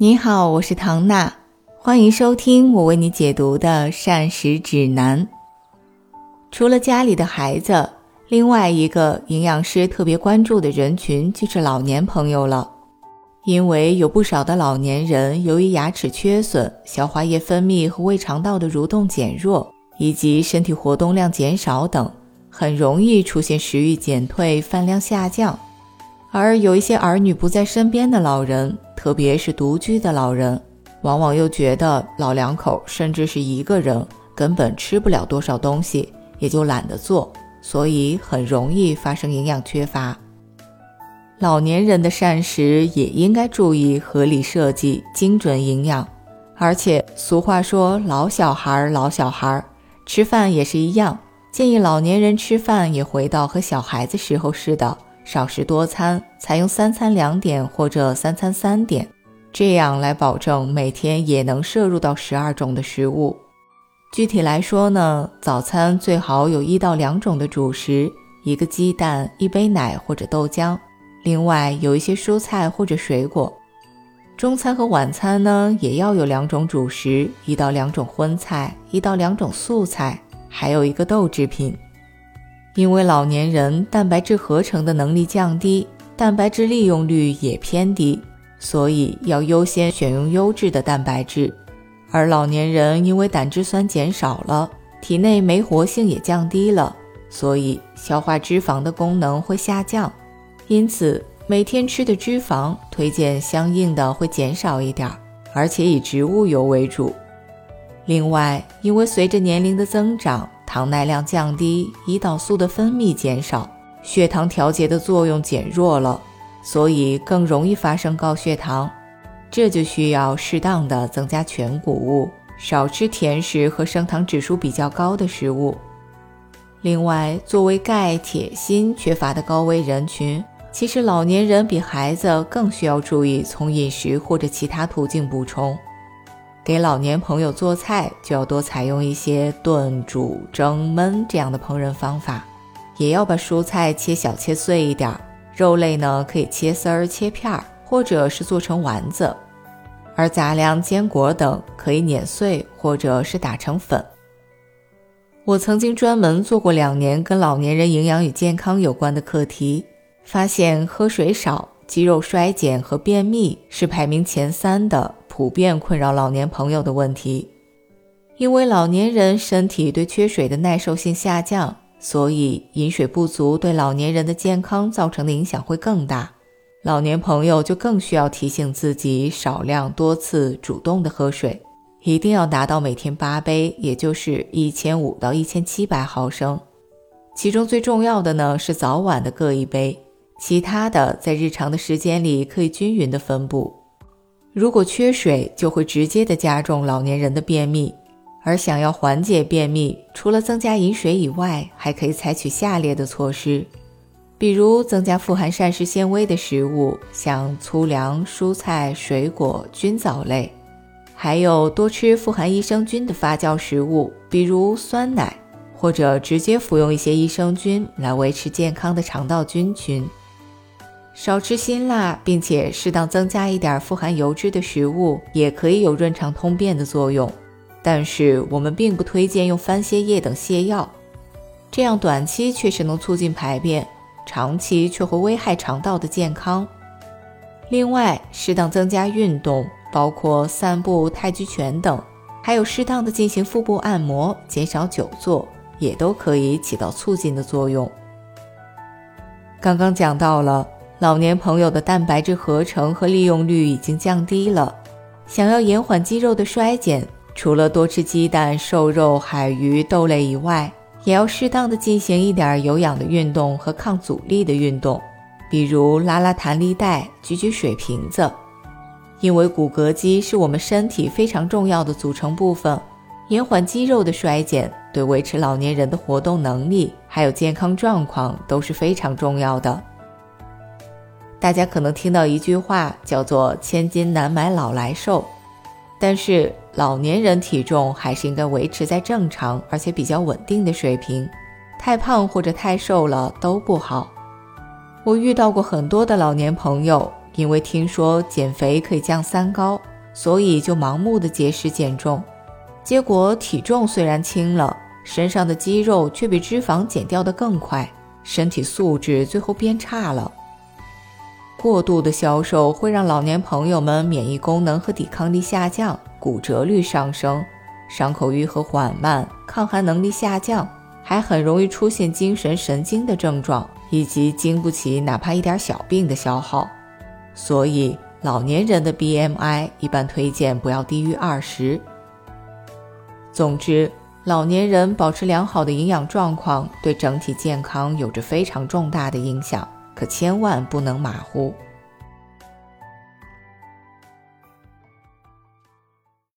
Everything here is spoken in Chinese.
你好，我是唐娜，欢迎收听我为你解读的膳食指南。除了家里的孩子，另外一个营养师特别关注的人群就是老年朋友了。因为有不少的老年人由于牙齿缺损、消化液分泌和胃肠道的蠕动减弱，以及身体活动量减少等，很容易出现食欲减退、饭量下降。而有一些儿女不在身边的老人。特别是独居的老人，往往又觉得老两口甚至是一个人根本吃不了多少东西，也就懒得做，所以很容易发生营养缺乏。老年人的膳食也应该注意合理设计、精准营养。而且俗话说“老小孩，老小孩”，吃饭也是一样，建议老年人吃饭也回到和小孩子时候似的。少食多餐，采用三餐两点或者三餐三点，这样来保证每天也能摄入到十二种的食物。具体来说呢，早餐最好有一到两种的主食，一个鸡蛋，一杯奶或者豆浆，另外有一些蔬菜或者水果。中餐和晚餐呢，也要有两种主食，一到两种荤菜，一到两种素菜，还有一个豆制品。因为老年人蛋白质合成的能力降低，蛋白质利用率也偏低，所以要优先选用优质的蛋白质。而老年人因为胆汁酸减少了，体内酶活性也降低了，所以消化脂肪的功能会下降，因此每天吃的脂肪推荐相应的会减少一点，而且以植物油为主。另外，因为随着年龄的增长，糖耐量降低，胰岛素的分泌减少，血糖调节的作用减弱了，所以更容易发生高血糖。这就需要适当的增加全谷物，少吃甜食和升糖指数比较高的食物。另外，作为钙、铁、锌缺乏的高危人群，其实老年人比孩子更需要注意从饮食或者其他途径补充。给老年朋友做菜，就要多采用一些炖、煮、蒸、焖这样的烹饪方法，也要把蔬菜切小、切碎一点。肉类呢，可以切丝儿、切片儿，或者是做成丸子。而杂粮、坚果等可以碾碎，或者是打成粉。我曾经专门做过两年跟老年人营养与健康有关的课题，发现喝水少、肌肉衰减和便秘是排名前三的。普遍困扰老年朋友的问题，因为老年人身体对缺水的耐受性下降，所以饮水不足对老年人的健康造成的影响会更大。老年朋友就更需要提醒自己少量多次主动的喝水，一定要达到每天八杯，也就是一千五到一千七百毫升。其中最重要的呢是早晚的各一杯，其他的在日常的时间里可以均匀的分布。如果缺水，就会直接的加重老年人的便秘。而想要缓解便秘，除了增加饮水以外，还可以采取下列的措施，比如增加富含膳食纤维的食物，像粗粮、蔬菜、水果、菌藻类，还有多吃富含益生菌的发酵食物，比如酸奶，或者直接服用一些益生菌来维持健康的肠道菌群。少吃辛辣，并且适当增加一点富含油脂的食物，也可以有润肠通便的作用。但是我们并不推荐用番泻叶等泻药，这样短期确实能促进排便，长期却会危害肠道的健康。另外，适当增加运动，包括散步、太极拳等，还有适当的进行腹部按摩，减少久坐，也都可以起到促进的作用。刚刚讲到了。老年朋友的蛋白质合成和利用率已经降低了，想要延缓肌肉的衰减，除了多吃鸡蛋、瘦肉、海鱼、豆类以外，也要适当的进行一点有氧的运动和抗阻力的运动，比如拉拉弹力带、举举水瓶子。因为骨骼肌是我们身体非常重要的组成部分，延缓肌肉的衰减，对维持老年人的活动能力还有健康状况都是非常重要的。大家可能听到一句话，叫做“千金难买老来瘦”，但是老年人体重还是应该维持在正常而且比较稳定的水平，太胖或者太瘦了都不好。我遇到过很多的老年朋友，因为听说减肥可以降三高，所以就盲目的节食减重，结果体重虽然轻了，身上的肌肉却比脂肪减掉的更快，身体素质最后变差了。过度的消瘦会让老年朋友们免疫功能和抵抗力下降，骨折率上升，伤口愈合缓慢，抗寒能力下降，还很容易出现精神神经的症状，以及经不起哪怕一点小病的消耗。所以，老年人的 BMI 一般推荐不要低于二十。总之，老年人保持良好的营养状况，对整体健康有着非常重大的影响。可千万不能马虎。